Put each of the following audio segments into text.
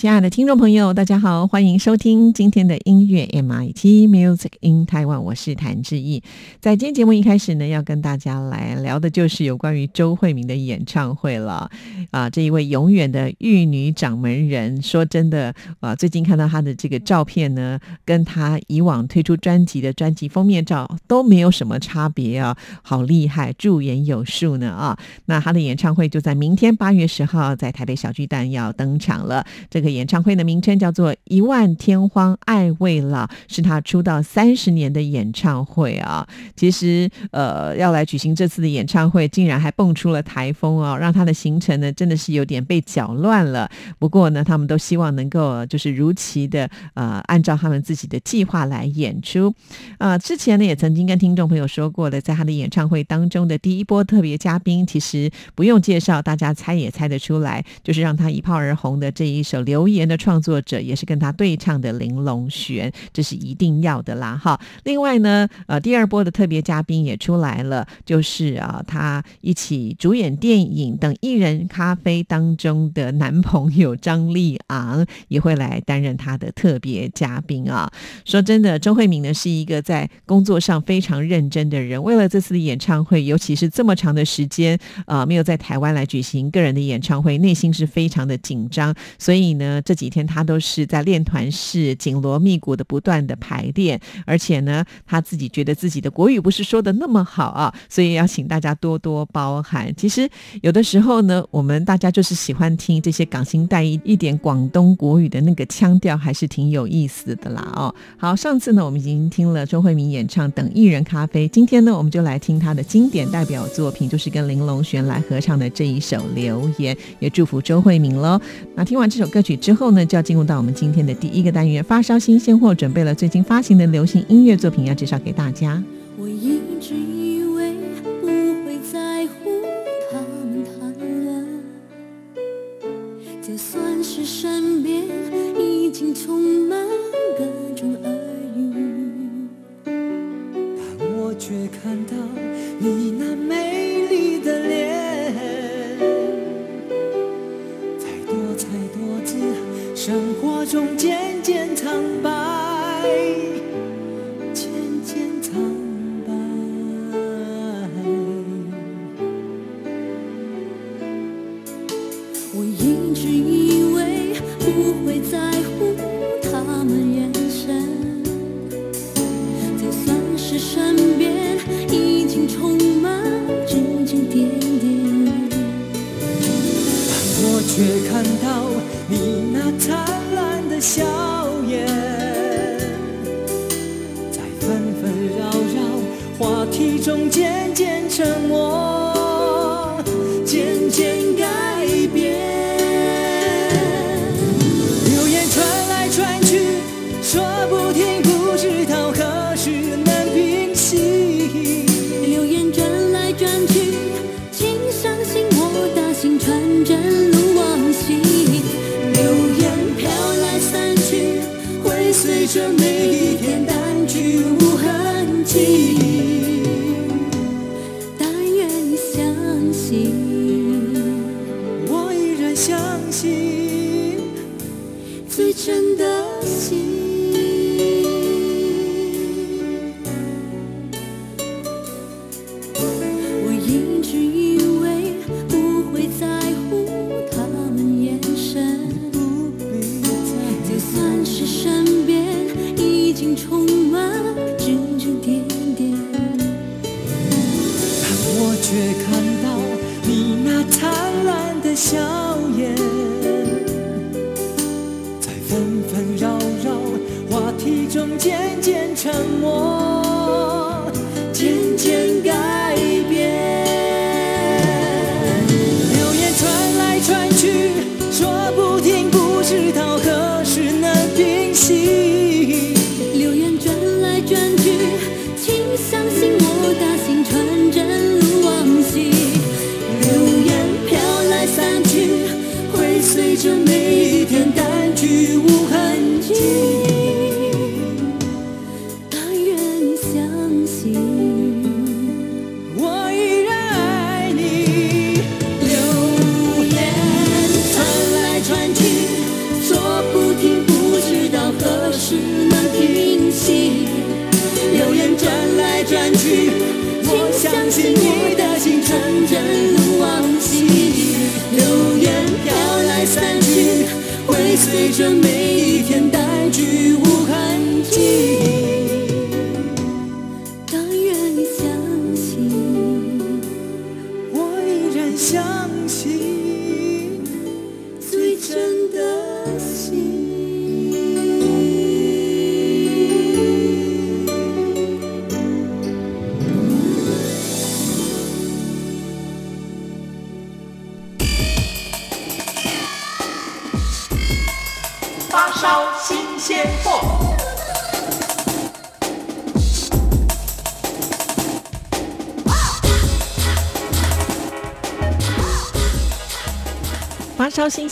亲爱的听众朋友，大家好，欢迎收听今天的音乐 MIT Music in Taiwan，我是谭志毅。在今天节目一开始呢，要跟大家来聊的就是有关于周慧敏的演唱会了。啊，这一位永远的玉女掌门人，说真的啊，最近看到她的这个照片呢，跟她以往推出专辑的专辑封面照都没有什么差别啊，好厉害，驻颜有术呢啊。那她的演唱会就在明天八月十号在台北小巨蛋要登场了，这个。演唱会的名称叫做《一万天荒爱未老》，是他出道三十年的演唱会啊。其实，呃，要来举行这次的演唱会，竟然还蹦出了台风哦，让他的行程呢真的是有点被搅乱了。不过呢，他们都希望能够就是如期的呃，按照他们自己的计划来演出。啊，之前呢也曾经跟听众朋友说过的，在他的演唱会当中的第一波特别嘉宾，其实不用介绍，大家猜也猜得出来，就是让他一炮而红的这一首流。留言的创作者也是跟他对唱的玲珑璇，这是一定要的啦哈。另外呢，呃，第二波的特别嘉宾也出来了，就是啊，他一起主演电影等艺人咖啡当中的男朋友张立昂也会来担任他的特别嘉宾啊。说真的，周慧敏呢是一个在工作上非常认真的人，为了这次的演唱会，尤其是这么长的时间啊没有在台湾来举行个人的演唱会，内心是非常的紧张，所以呢。这几天他都是在练团式紧锣密鼓的不断的排练，而且呢，他自己觉得自己的国语不是说的那么好啊，所以要请大家多多包涵。其实有的时候呢，我们大家就是喜欢听这些港星带一一点广东国语的那个腔调，还是挺有意思的啦哦。好，上次呢我们已经听了周慧敏演唱《等艺人咖啡》，今天呢我们就来听他的经典代表作品，就是跟林隆璇来合唱的这一首《留言》，也祝福周慧敏喽。那听完这首歌曲。之后呢，就要进入到我们今天的第一个单元——发烧新鲜货，准备了最近发行的流行音乐作品，要介绍给大家。我一直以为不会在乎他们谈论，就算是身边已经充满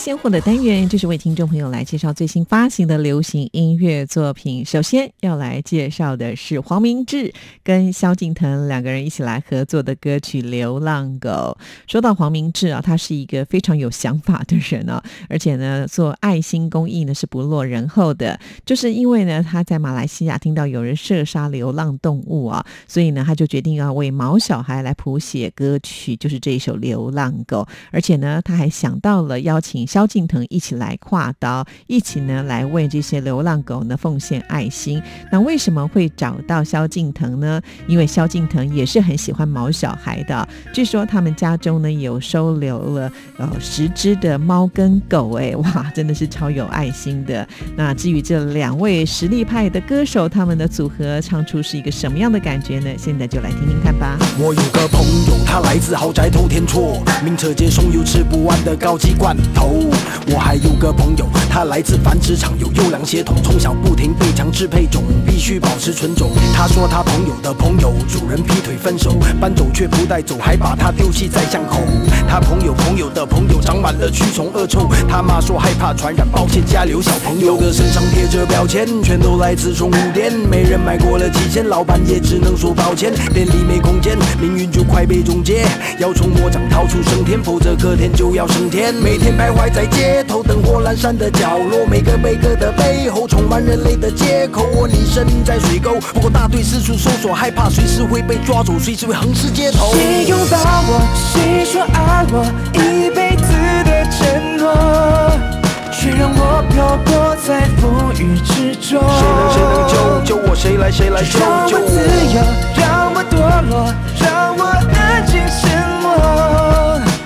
发烧新鲜货的单元，就是为听众朋友来介绍最新发行的流行音乐作品。首先要来介绍的是黄明志跟萧敬腾两个人一起来合作的歌曲《流浪狗》。说到黄明志啊，他是一个非常有想法的人啊，而且呢，做爱心公益呢是不落人后的。就是因为呢，他在马来西亚听到有人射杀流浪动物啊，所以呢，他就决定要为毛小孩来谱写歌曲，就是这一首《流浪狗》。而且呢，他还想到了邀请萧敬腾一起来跨刀，一起呢来为这些流浪狗呢奉献爱心。那为什么会找到萧敬腾呢？因为萧敬腾也是很喜欢毛小孩的，据说他们家中呢有收留了呃十只的猫跟狗，哎哇，真的是超有爱心的。那至于这两位实力派的歌手，他们的组合唱出是一个什么样的感觉呢？现在就来听听看吧。我有个朋友，他来自豪宅偷天厝，名车接送有吃不完的高级罐头。我还有个朋友，他来自繁殖场，有优良血统，从小不停被强制配种，必须保持纯种。他说他朋友的朋友主人劈腿分手，搬走却不带走，还把他丢弃在巷口。他朋友朋友的朋友长满了蛆虫恶臭，他妈说害怕传染，抱歉家里有小朋友的身上贴着标签，全都来自宠物店，没人买过了几千，老板也只能说抱歉，店里没空间，命运就快被终结，要从魔掌逃出升天，否则隔天就要升天。每天徘徊在街头，灯火阑珊的角落，每个每个的背后充满人类的借口。我你身在水沟，不过大队四处搜索，害怕随时会被抓走，随时会横尸街头。谁拥抱我？谁说爱我？一辈子的承诺，却让我漂泊在风雨之中。谁能谁能救救我？谁来谁来救救让我自？由，让我堕落，让我安静沉默，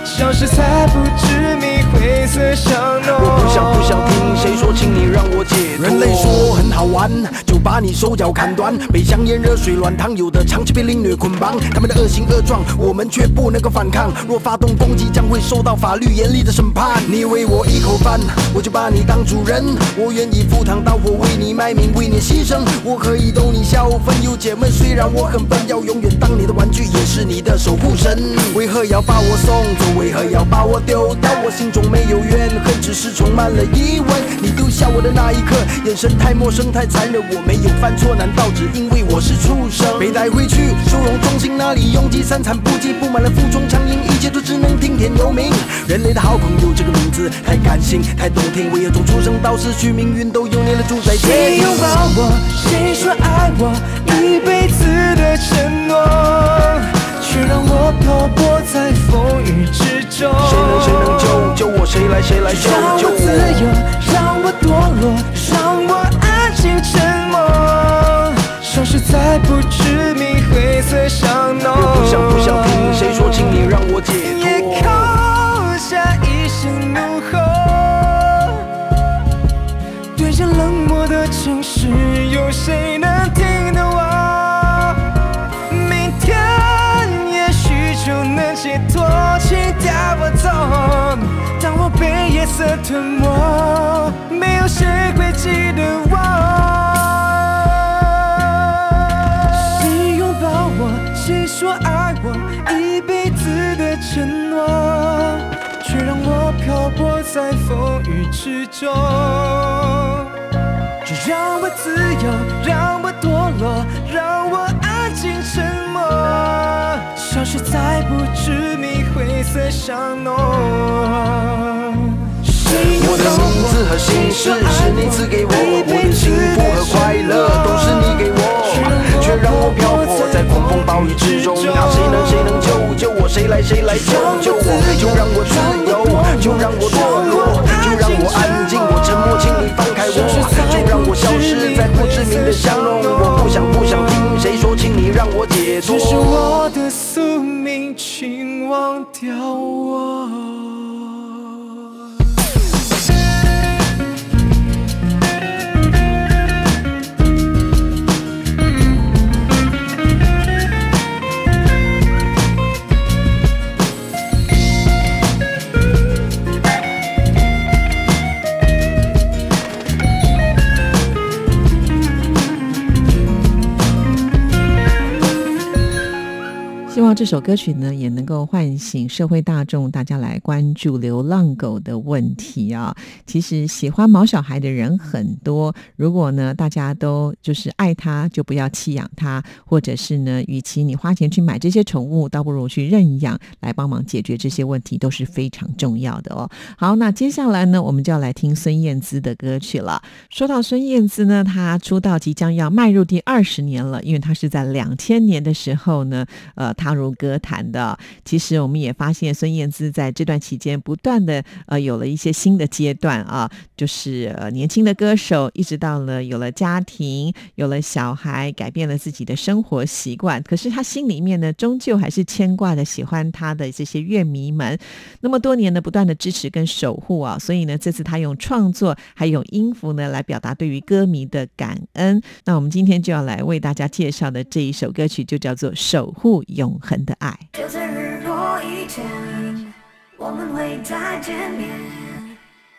消失在不知想不想听谁说，请你让我解脱。人类说很好玩，就把你手脚砍断，被香烟、热水、软糖，有的长期被凌虐捆绑。他们的恶行恶状，我们却不能够反抗。若发动攻击，将会受到法律严厉的审判。你喂我一口饭，我就把你当主人。我愿意赴汤蹈火，为你卖命，为你牺牲。我可以逗你笑，分忧解闷。虽然我很笨，要永远当你的玩具，也是你的守护神。为何要把我送走？为何要把我丢掉？我心中没有怨恨，只是充满了疑问。你笑我的那一刻，眼神太陌生，太残忍。我没有犯错，难道只因为我是畜生？被带回去收容中心，那里拥挤，三餐不济，布满了负重苍蝇，一切都只能听天由命。人类的好朋友这个名字太感性，太动听。我也从出生到死去，命运都由你来主宰谁？拥抱我？谁说爱我？一辈子的承诺，却让我漂泊在风雨之中。谁能谁能救救我？谁来谁来救让救我自由？，让我堕落，让我安静沉默，消失在不知名灰色巷弄。被夜色吞没，没有谁会记得我。谁拥抱我？谁说爱我？一辈子的承诺，却让我漂泊在风雨之中。就让我自由，让我堕落，让我安静沉默，消失在不知名灰色巷弄。名字和姓氏是你赐给我，我的幸福和快乐都是你给我，却让我漂泊在狂风暴雨之中。啊，谁能谁能救救我？谁来谁来救救我？就让我自由，就让我堕落，就让我安静，我沉默，请你。放开我，就让我消失在不知名的巷弄。我不想不想听谁说，请你。让我解脱只。是我的宿命，请忘掉我。这首歌曲呢，也能够唤醒社会大众，大家来关注流浪狗的问题啊。其实喜欢毛小孩的人很多，如果呢大家都就是爱它，就不要弃养它，或者是呢，与其你花钱去买这些宠物，倒不如去认养来帮忙解决这些问题，都是非常重要的哦。好，那接下来呢，我们就要来听孙燕姿的歌曲了。说到孙燕姿呢，她出道即将要迈入第二十年了，因为她是在两千年的时候呢，呃，踏入歌坛的。其实我们也发现孙燕姿在这段期间不断的呃有了一些新的阶段啊，就是呃年轻的歌手，一直到了有了家庭，有了小孩，改变了自己的生活习惯。可是她心里面呢，终究还是牵挂的喜欢她的这些乐迷们。那么多年的不断的支持跟守护啊，所以呢，这次他用创作还有音符呢来表达对于歌迷的感恩。那我们今天就要来为大家介绍的这一首歌曲，就叫做《守护永恒的爱》。就在日落以前，我们会再见面。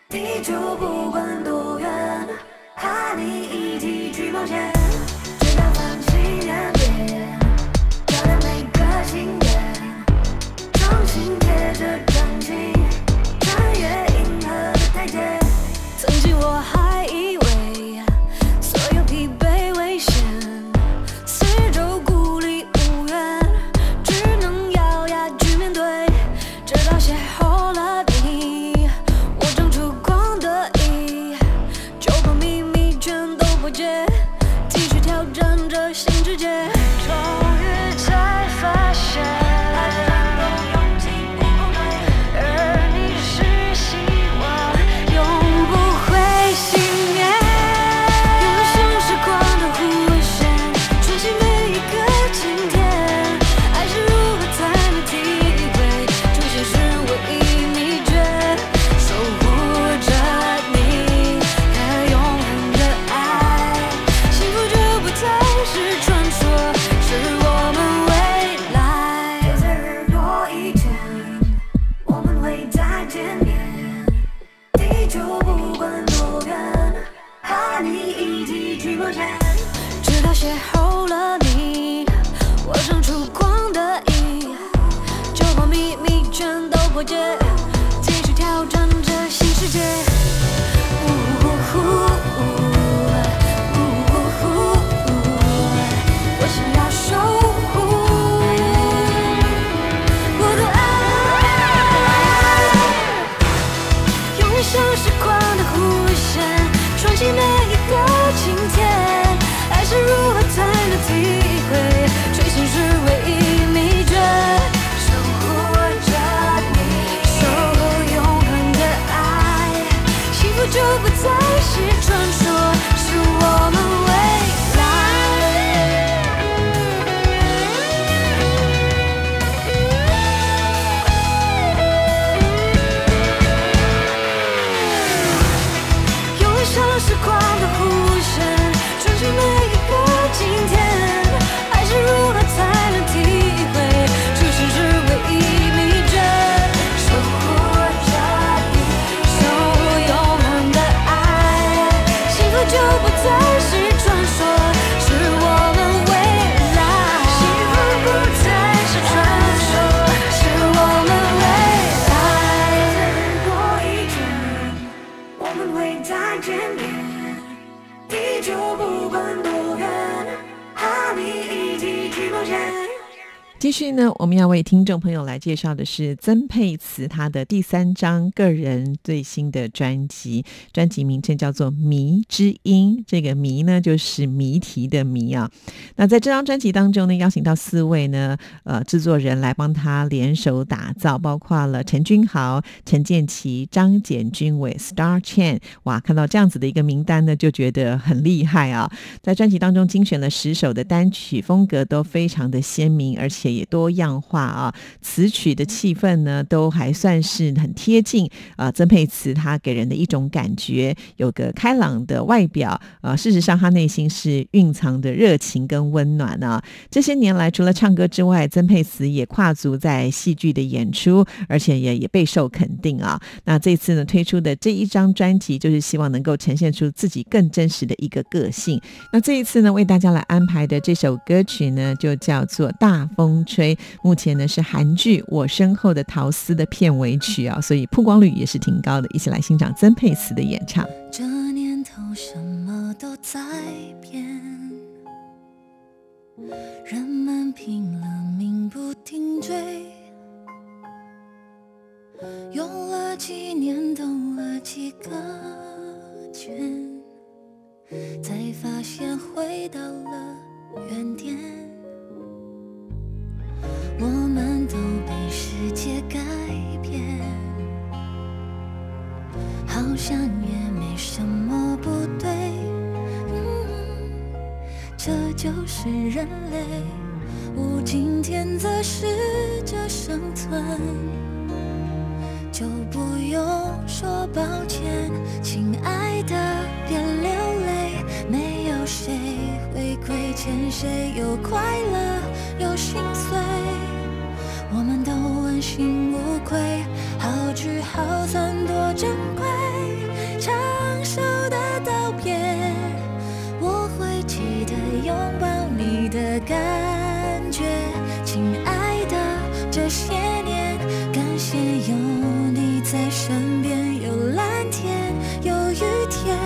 地球不管多远，和你一起去冒险。心。贴着再见面地球不管多远和你一起去冒险。继续呢，我们要为听众朋友来介绍的是曾沛慈她的第三张个人最新的专辑，专辑名称叫做《谜之音》。这个“谜”呢，就是谜题的“谜”啊。那在这张专辑当中呢，邀请到四位呢，呃，制作人来帮他联手打造，包括了陈君豪、陈建奇、张简君伟、Star Chan。哇，看到这样子的一个名单呢，就觉得很厉害啊。在专辑当中精选了十首的单曲，风格都非常的鲜明，而且。也多样化啊，词曲的气氛呢，都还算是很贴近啊。曾沛慈她给人的一种感觉，有个开朗的外表啊，事实上她内心是蕴藏的热情跟温暖啊。这些年来，除了唱歌之外，曾沛慈也跨足在戏剧的演出，而且也也备受肯定啊。那这次呢，推出的这一张专辑，就是希望能够呈现出自己更真实的一个个性。那这一次呢，为大家来安排的这首歌曲呢，就叫做《大风》。风吹，目前呢是韩剧《我身后的桃丝》的片尾曲啊，所以曝光率也是挺高的。一起来欣赏曾沛慈的演唱。这年头什么都在变，人们拼了命不停追，用了几年兜了几个圈，才发现回到了原点。想也没什么不对。嗯这就是人类，无尽天择适者生存，就不用说抱歉，亲爱的，别流泪，没有谁会亏欠谁，有快乐，有心碎。我们都问心无愧，好聚好散多珍贵，的感觉，亲爱的，这些年感谢有你在身边，有蓝天，有雨天，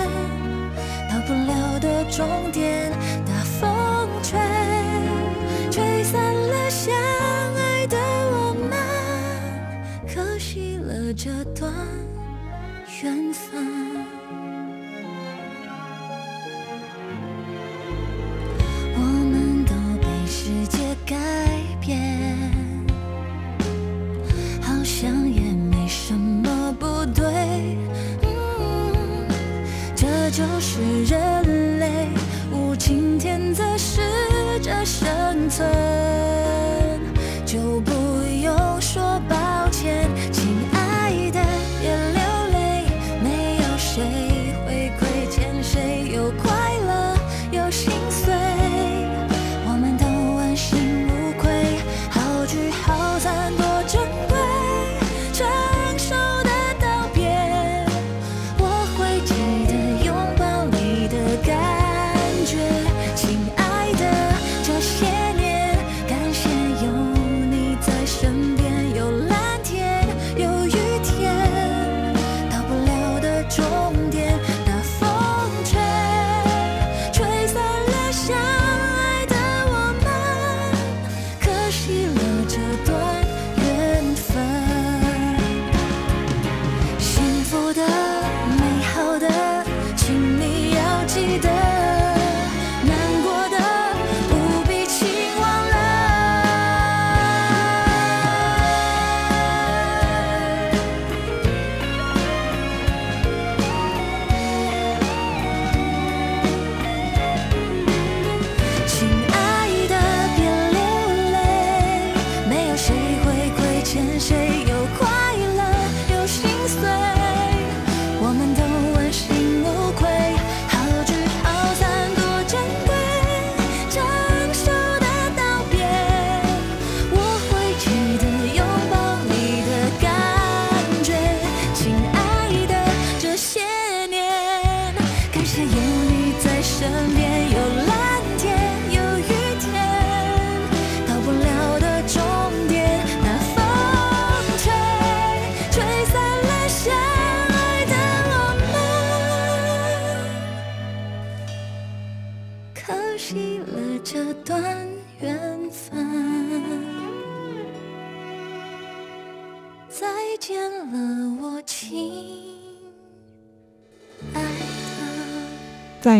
到不了的终点，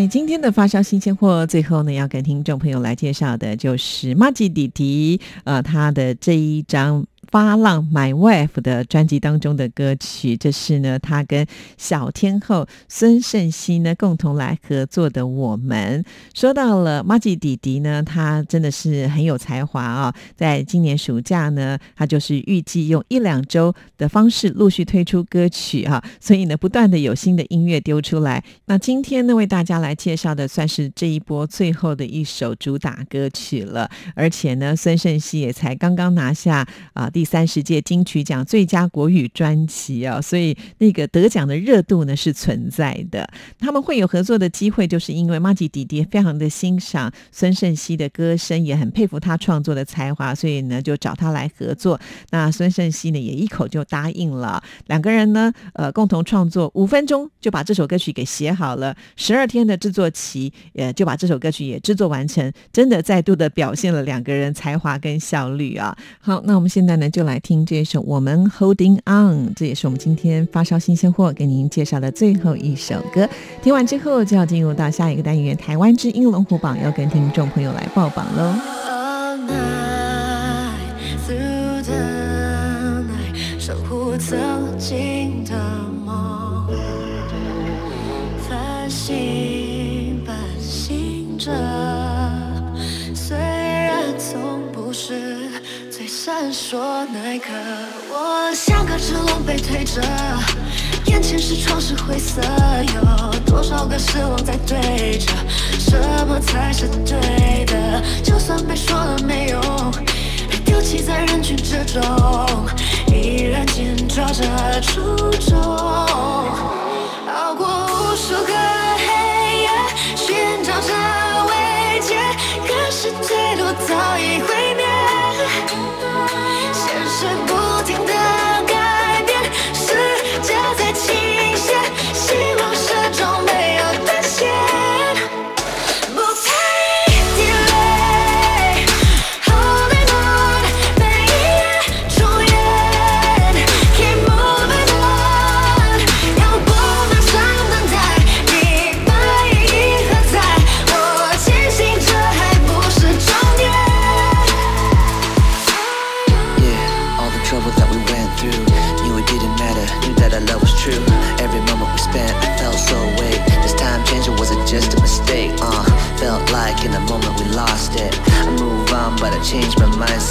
今天的发烧新鲜货，最后呢，要跟听众朋友来介绍的就是马吉弟弟，呃，他的这一张。发浪 My Wife 的专辑当中的歌曲，这是呢他跟小天后孙盛熙呢共同来合作的。我们说到了 m a g i 弟弟呢，他真的是很有才华啊！在今年暑假呢，他就是预计用一两周的方式陆续推出歌曲哈，所以呢，不断的有新的音乐丢出来。那今天呢，为大家来介绍的算是这一波最后的一首主打歌曲了，而且呢，孙盛熙也才刚刚拿下啊。第三十届金曲奖最佳国语专辑啊，所以那个得奖的热度呢是存在的。他们会有合作的机会，就是因为马吉弟弟非常的欣赏孙盛熙的歌声，也很佩服他创作的才华，所以呢就找他来合作。那孙盛熙呢也一口就答应了。两个人呢，呃，共同创作五分钟就把这首歌曲给写好了，十二天的制作期，呃，就把这首歌曲也制作完成，真的再度的表现了两个人才华跟效率啊。好，那我们现在呢？就来听这首《我们 Holding On》，这也是我们今天发烧新鲜货给您介绍的最后一首歌。听完之后，就要进入到下一个单元——台湾之音龙虎榜，要跟听众朋友来报榜喽。守护走进的梦，繁星伴行着，虽然从不是闪烁那一刻，我像个只龙被推着。眼前是窗是灰色，有多少个失望在对着？什么才是对的？就算被说了没用，被丢弃在人群之中，依然紧抓着初衷。熬过无数个黑夜，寻找着慰藉，可是退路早已毁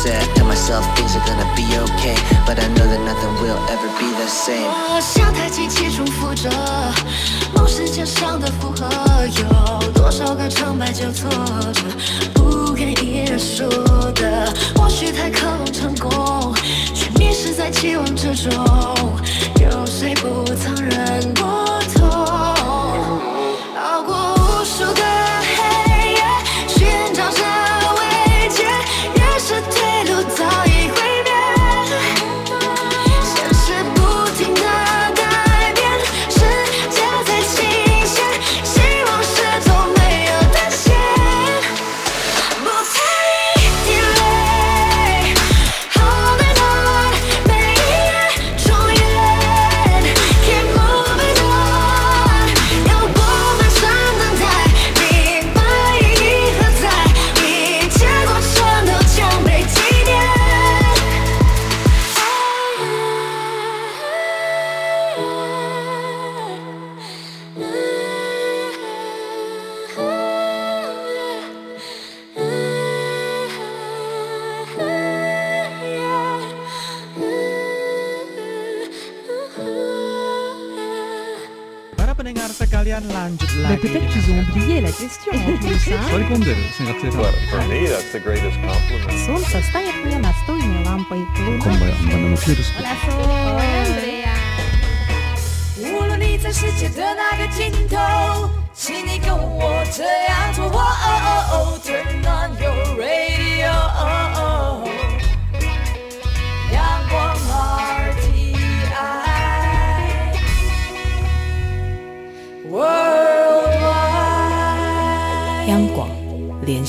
said i tell myself things are gonna be okay. But I know that nothing will ever be the same. 我像台机器重复着梦时间上的负荷，有多少个成败纠错着，不愿意认输的。或许太渴望成功，却迷失在期望之中。hein. For me, that's the greatest compliment. Солнце станет мне настольной лампой. Луна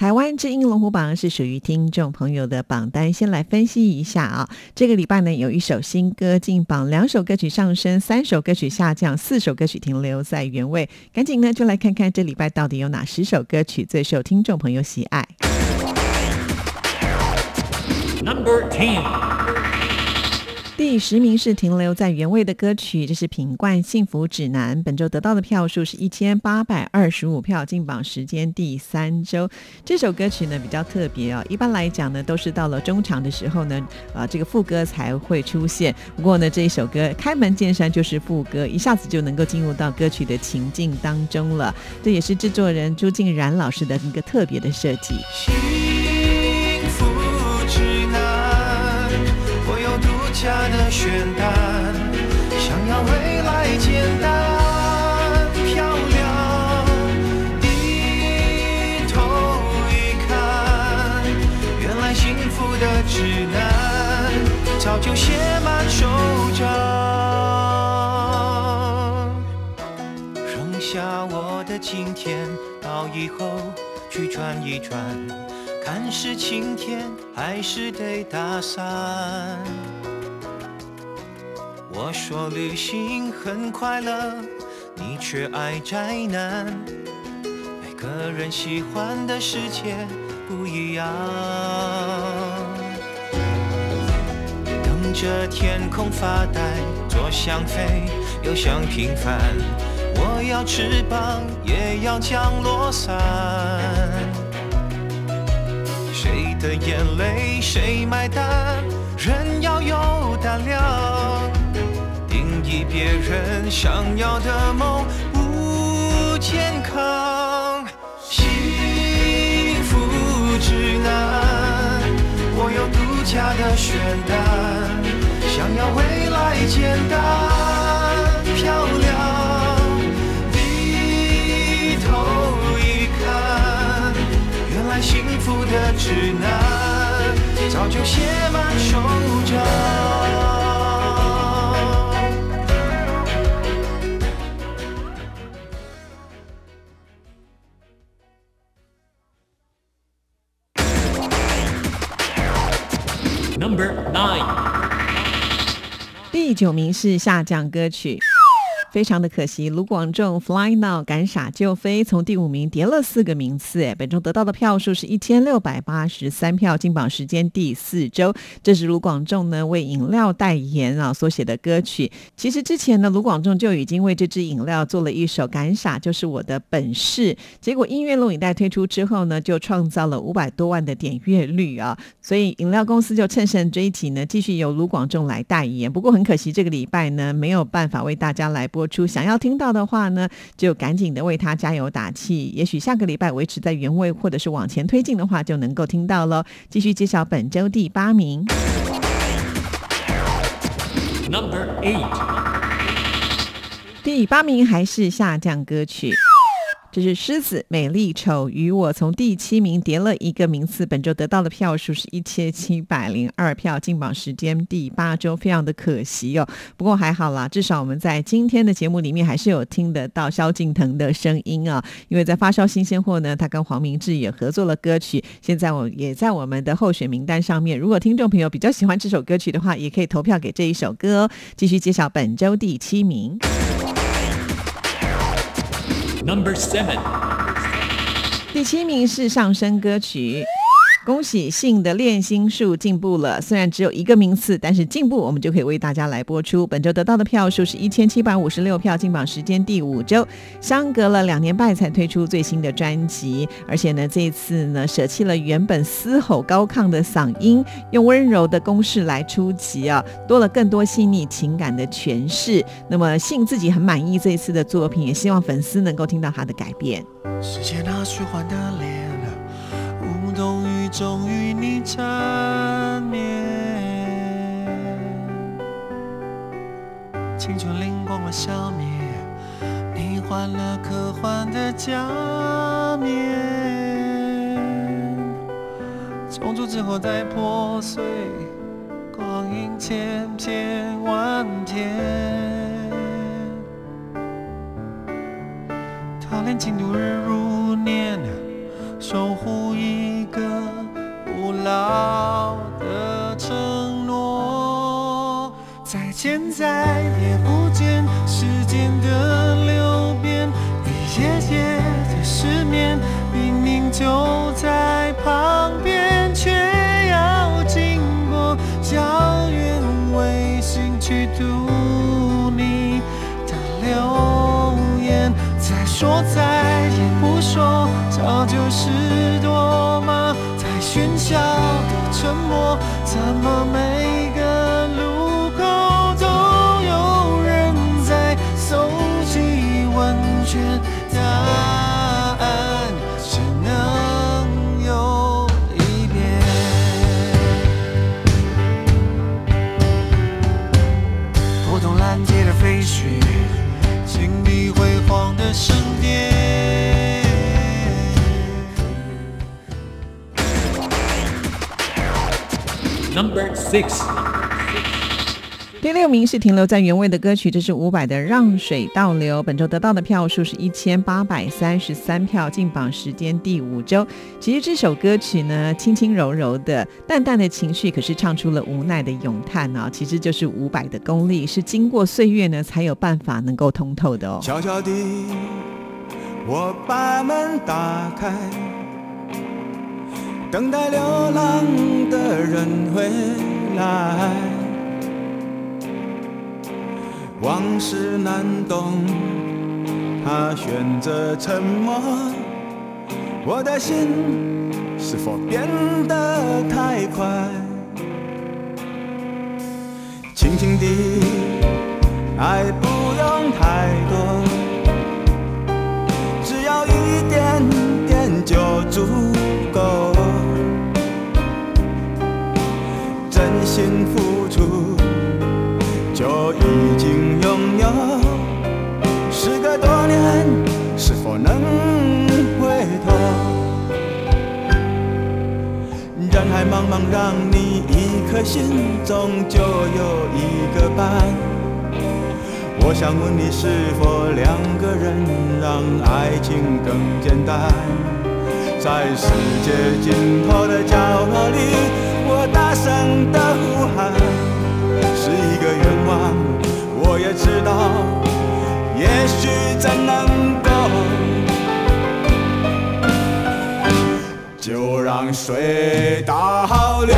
台湾之音龙虎榜是属于听众朋友的榜单，先来分析一下啊。这个礼拜呢，有一首新歌进榜，两首歌曲上升，三首歌曲下降，四首歌曲停留在原位。赶紧呢，就来看看这礼拜到底有哪十首歌曲最受听众朋友喜爱。Number Ten。第十名是停留在原位的歌曲，这是品冠幸福指南。本周得到的票数是一千八百二十五票，进榜时间第三周。这首歌曲呢比较特别哦，一般来讲呢都是到了中场的时候呢，啊这个副歌才会出现。不过呢这一首歌开门见山就是副歌，一下子就能够进入到歌曲的情境当中了。这也是制作人朱静然老师的一个特别的设计。家的选单，想要未来简单漂亮。低头一看，原来幸福的指南早就写满手掌。剩下我的今天到以后去转一转，看是晴天还是得打伞。我说旅行很快乐，你却爱宅男。每个人喜欢的世界不一样。等着天空发呆，左想飞，右想平凡。我要翅膀，也要降落伞。谁的眼泪谁买单？人要有胆量。别人想要的梦不健康，幸福指南，我有独家的选单，想要未来简单漂亮，低头一看，原来幸福的指南早就写满手掌。第九名是下降歌曲。非常的可惜，卢广仲《Fly Now》敢傻就飞，从第五名跌了四个名次。哎，本周得到的票数是一千六百八十三票，进榜时间第四周。这是卢广仲呢为饮料代言啊所写的歌曲。其实之前呢，卢广仲就已经为这支饮料做了一首《敢傻就是我的本事》。结果音乐录影带推出之后呢，就创造了五百多万的点阅率啊。所以饮料公司就趁胜追击呢，继续由卢广仲来代言。不过很可惜，这个礼拜呢没有办法为大家来播。播出想要听到的话呢，就赶紧的为他加油打气。也许下个礼拜维持在原位，或者是往前推进的话，就能够听到喽。继续介绍本周第八名，Number Eight，第八名还是下降歌曲。这是狮子美丽丑与我从第七名跌了一个名次，本周得到的票数是一千七百零二票，进榜时间第八周，非常的可惜哦。不过还好啦，至少我们在今天的节目里面还是有听得到萧敬腾的声音啊。因为在发烧新鲜货呢，他跟黄明志也合作了歌曲，现在我也在我们的候选名单上面。如果听众朋友比较喜欢这首歌曲的话，也可以投票给这一首歌哦。继续介绍本周第七名。Number seven，第七名是上升歌曲。恭喜信的练心术进步了，虽然只有一个名次，但是进步我们就可以为大家来播出。本周得到的票数是一千七百五十六票，进榜时间第五周，相隔了两年半才推出最新的专辑，而且呢，这一次呢，舍弃了原本嘶吼高亢的嗓音，用温柔的公式来出击啊，多了更多细腻情感的诠释。那么信自己很满意这一次的作品，也希望粉丝能够听到他的改变。世界那虚幻的脸，终于衷与你缠绵。青春灵光了消灭，你换了科幻的假面。重组之后再破碎，光阴千千万天。他连进度日如说再也不说，早就是多吗？太喧嚣的沉默，怎么没 six，第六名是停留在原位的歌曲，这是伍佰的《让水倒流》。本周得到的票数是一千八百三十三票，进榜时间第五周。其实这首歌曲呢，轻轻柔柔的、淡淡的情绪，可是唱出了无奈的咏叹啊。其实就是伍佰的功力，是经过岁月呢，才有办法能够通透的哦。悄悄地，我把门打开，等待流浪的人回来。往事难懂，他选择沉默。我的心是否变得太快？轻轻地，爱不用太多，茫茫，让你一颗心，终究有一个伴。我想问你，是否两个人让爱情更简单？在世界尽头的角落里，我大声的呼喊，是一个愿望。我也知道，也许真能水倒流，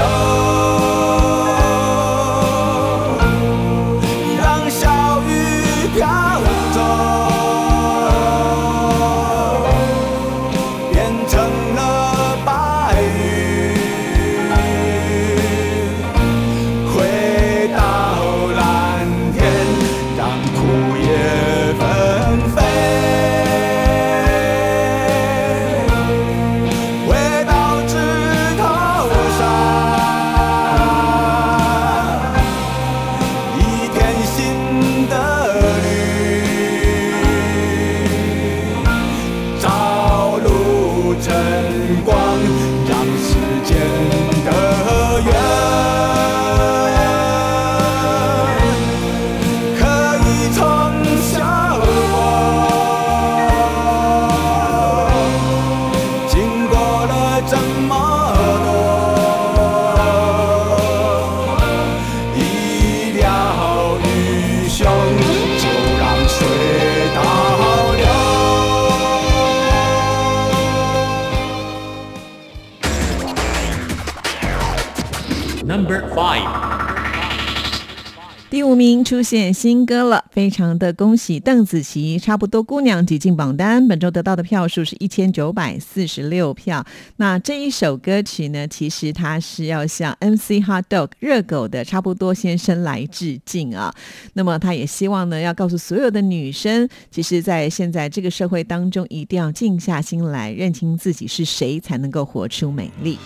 第五名出现新歌了，非常的恭喜邓紫棋，差不多姑娘挤进榜单，本周得到的票数是一千九百四十六票。那这一首歌曲呢，其实它是要向 MC Hot Dog 热狗的差不多先生来致敬啊。那么他也希望呢，要告诉所有的女生，其实，在现在这个社会当中，一定要静下心来，认清自己是谁，才能够活出美丽。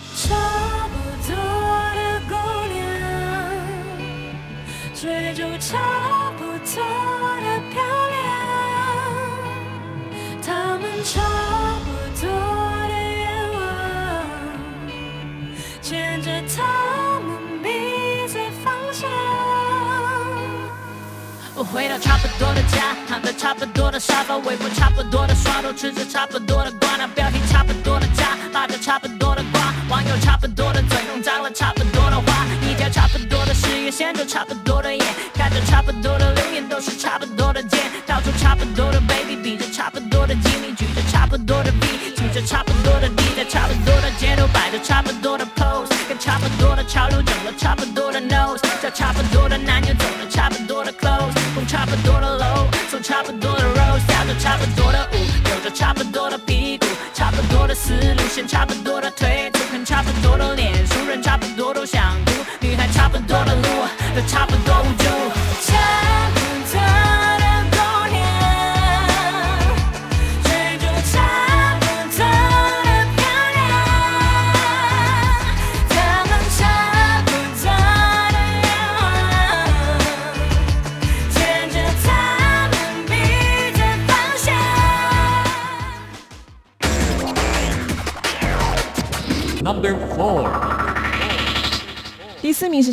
差不多的家，躺在差不多的沙发，微博差不多的刷都，吃着差不多的瓜，那标题差不多的家，骂着差不多的瓜，网友差不多的嘴，弄脏了差不多的话，一条差不多的事业线，着差不多的眼，看着差不多的留言，都是差不多的贱，到处差不多的 baby，比着差不多的吉米，举着差不多的 B，举着差不多的 D，在差不多的街头摆着差不多的 pose，跟差不多的潮流整了差不多的 nose，叫差不多的男友走了差不多的楼，走差不多的 rose，跳着差不多的舞，有着差不多的屁股，差不多的思路先，差不多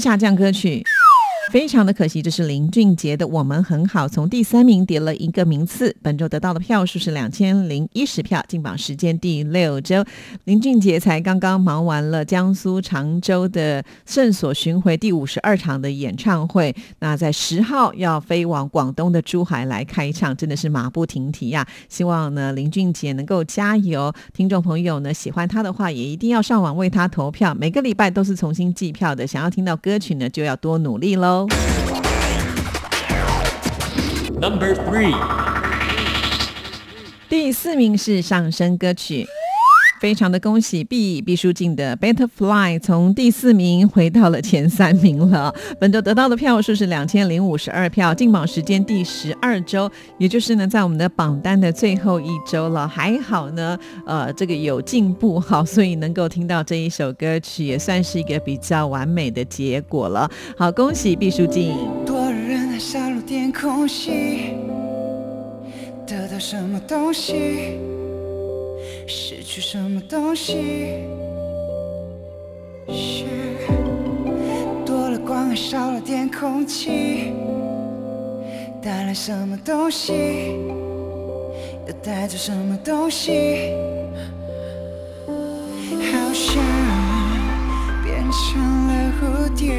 下降歌曲。非常的可惜，这是林俊杰的《我们很好》，从第三名跌了一个名次。本周得到的票数是两千零一十票，进榜时间第六周。林俊杰才刚刚忙完了江苏常州的圣所巡回第五十二场的演唱会，那在十号要飞往广东的珠海来开唱，真的是马不停蹄呀、希望呢林俊杰能够加油，听众朋友呢喜欢他的话，也一定要上网为他投票。每个礼拜都是重新计票的，想要听到歌曲呢，就要多努力喽。Number three，第四名是上升歌曲。非常的恭喜毕毕书尽的《Butterfly》从第四名回到了前三名了。本周得到的票数是两千零五十二票，进榜时间第十二周，也就是呢在我们的榜单的最后一周了。还好呢，呃，这个有进步好，所以能够听到这一首歌曲，也算是一个比较完美的结果了。好，恭喜毕书尽。多人还少了点空，得到什么东西，失去什么东西。是多了光还少了点空气，带来什么东西，又带走什么东西。好像变成了蝴蝶。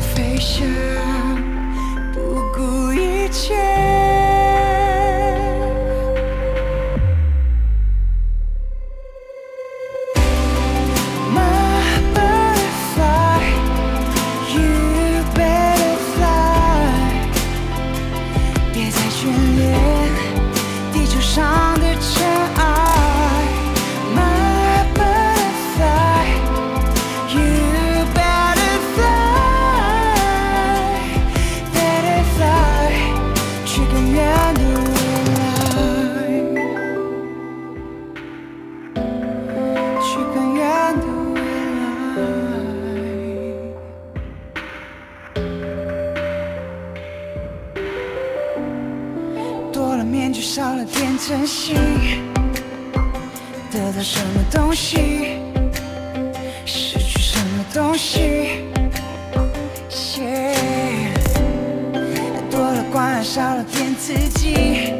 飞翔，不顾一切。少了点真心，得到什么东西？失去什么东西多了关爱，少了点自己，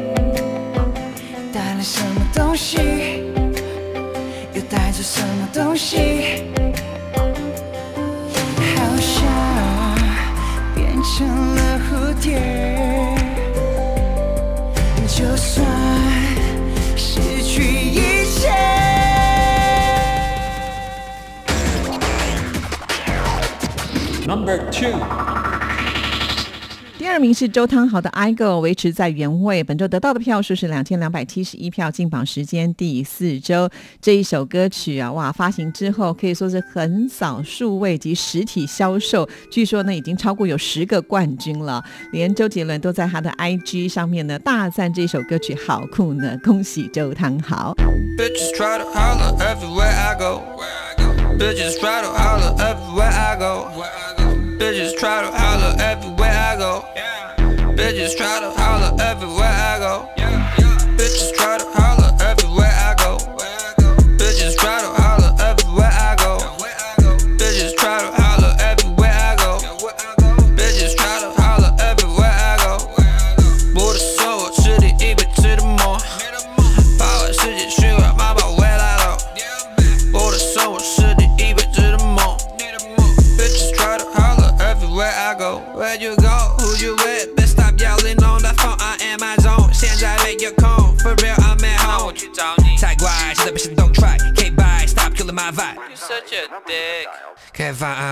带来什么东西？又带走什么东西？Number two。第二名是周汤豪的《I Go》，维持在原位。本周得到的票数是两千两百七十一票，进榜时间第四周。这一首歌曲啊，哇，发行之后可以说是横扫数位及实体销售，据说呢已经超过有十个冠军了。连周杰伦都在他的 IG 上面呢大赞这首歌曲好酷呢，恭喜周汤豪。Bitches try to holler everywhere I go. Bitches try to holler everywhere I go. Bitches try to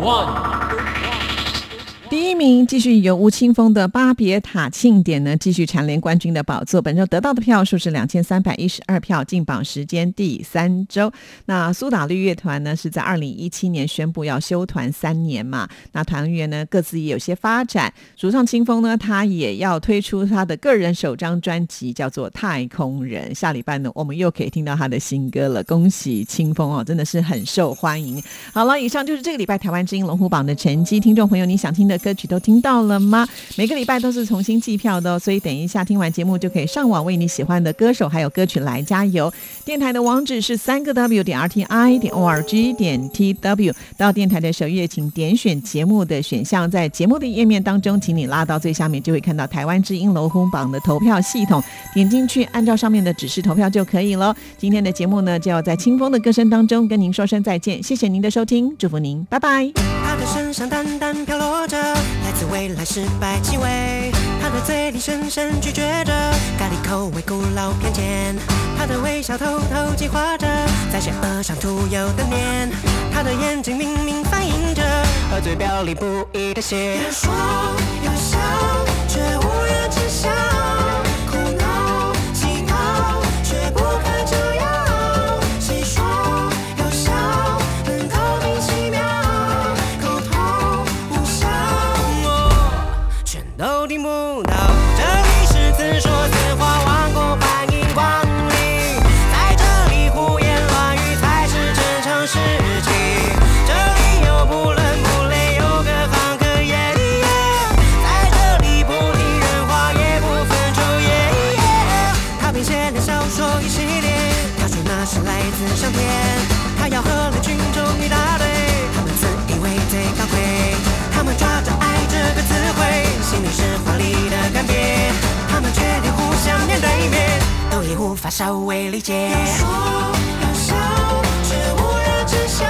one。继续由吴青峰的《巴别塔庆典》呢，继续蝉联冠军的宝座。本周得到的票数是两千三百一十二票，进榜时间第三周。那苏打绿乐团呢，是在二零一七年宣布要休团三年嘛？那团员呢各自也有些发展。主唱清风呢，他也要推出他的个人首张专辑，叫做《太空人》。下礼拜呢，我们又可以听到他的新歌了。恭喜清风哦，真的是很受欢迎。好了，以上就是这个礼拜台湾之音龙虎榜的成绩。听众朋友，你想听的歌曲都听到了吗？每个礼拜都是重新计票的哦，所以等一下听完节目就可以上网为你喜欢的歌手还有歌曲来加油。电台的网址是三个 W 点 R T I 点 O R G 点 T W。到电台的首页，请点选节目的选项，在节目的页面当中，请你拉到最下面，就会看到台湾之音龙虎榜的投票系统，点进去，按照上面的指示投票就可以了。今天的节目呢，就要在清风的歌声当中跟您说声再见，谢谢您的收听，祝福您，拜拜。他的身上淡淡飘落着来自未来失败气味，他的嘴里深深咀嚼着咖喱口味古老偏见，他的微笑偷偷计划着在邪恶上涂有的脸，他的眼睛明明反映着和嘴表里不一的血。别说有笑，却无人知晓。已无法稍微理解。说要笑，却无人知晓。